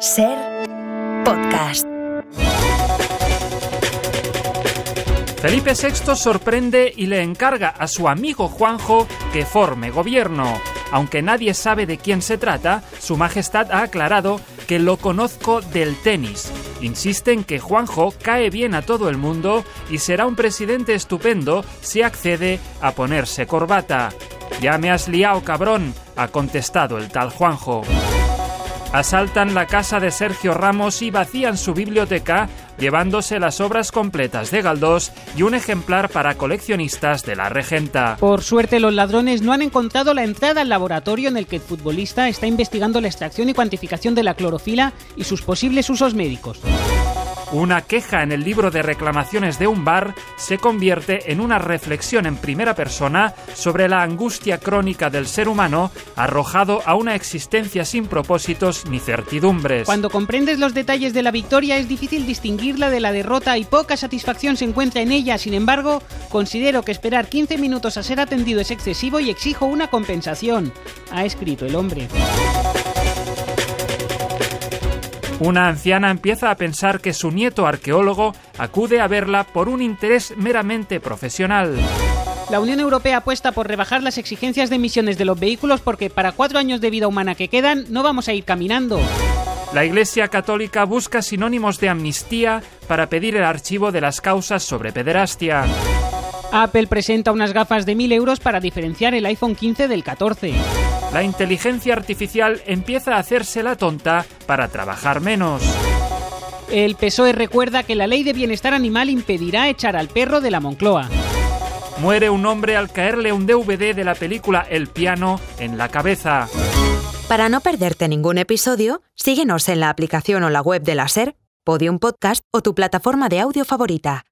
Ser podcast. Felipe VI sorprende y le encarga a su amigo Juanjo que forme gobierno. Aunque nadie sabe de quién se trata, Su Majestad ha aclarado que lo conozco del tenis. Insiste en que Juanjo cae bien a todo el mundo y será un presidente estupendo si accede a ponerse corbata. Ya me has liado, cabrón, ha contestado el tal Juanjo. Asaltan la casa de Sergio Ramos y vacían su biblioteca, llevándose las obras completas de Galdós y un ejemplar para coleccionistas de la Regenta. Por suerte, los ladrones no han encontrado la entrada al laboratorio en el que el futbolista está investigando la extracción y cuantificación de la clorofila y sus posibles usos médicos. Una queja en el libro de reclamaciones de un bar se convierte en una reflexión en primera persona sobre la angustia crónica del ser humano arrojado a una existencia sin propósitos ni certidumbres. Cuando comprendes los detalles de la victoria es difícil distinguirla de la derrota y poca satisfacción se encuentra en ella. Sin embargo, considero que esperar 15 minutos a ser atendido es excesivo y exijo una compensación, ha escrito el hombre. Una anciana empieza a pensar que su nieto arqueólogo acude a verla por un interés meramente profesional. La Unión Europea apuesta por rebajar las exigencias de emisiones de los vehículos porque para cuatro años de vida humana que quedan no vamos a ir caminando. La Iglesia Católica busca sinónimos de amnistía para pedir el archivo de las causas sobre pederastia. Apple presenta unas gafas de 1000 euros para diferenciar el iPhone 15 del 14. La inteligencia artificial empieza a hacerse la tonta para trabajar menos. El PSOE recuerda que la ley de bienestar animal impedirá echar al perro de la Moncloa. Muere un hombre al caerle un DVD de la película El piano en la cabeza. Para no perderte ningún episodio, síguenos en la aplicación o la web de la Ser, Podium Podcast o tu plataforma de audio favorita.